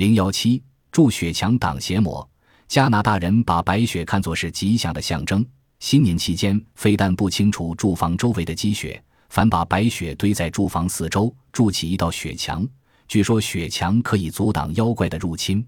零幺七筑雪墙挡邪魔。加拿大人把白雪看作是吉祥的象征。新年期间非但不清除住房周围的积雪反把白雪堆在住房四周筑起一道雪墙。据说雪墙可以阻挡妖怪的入侵。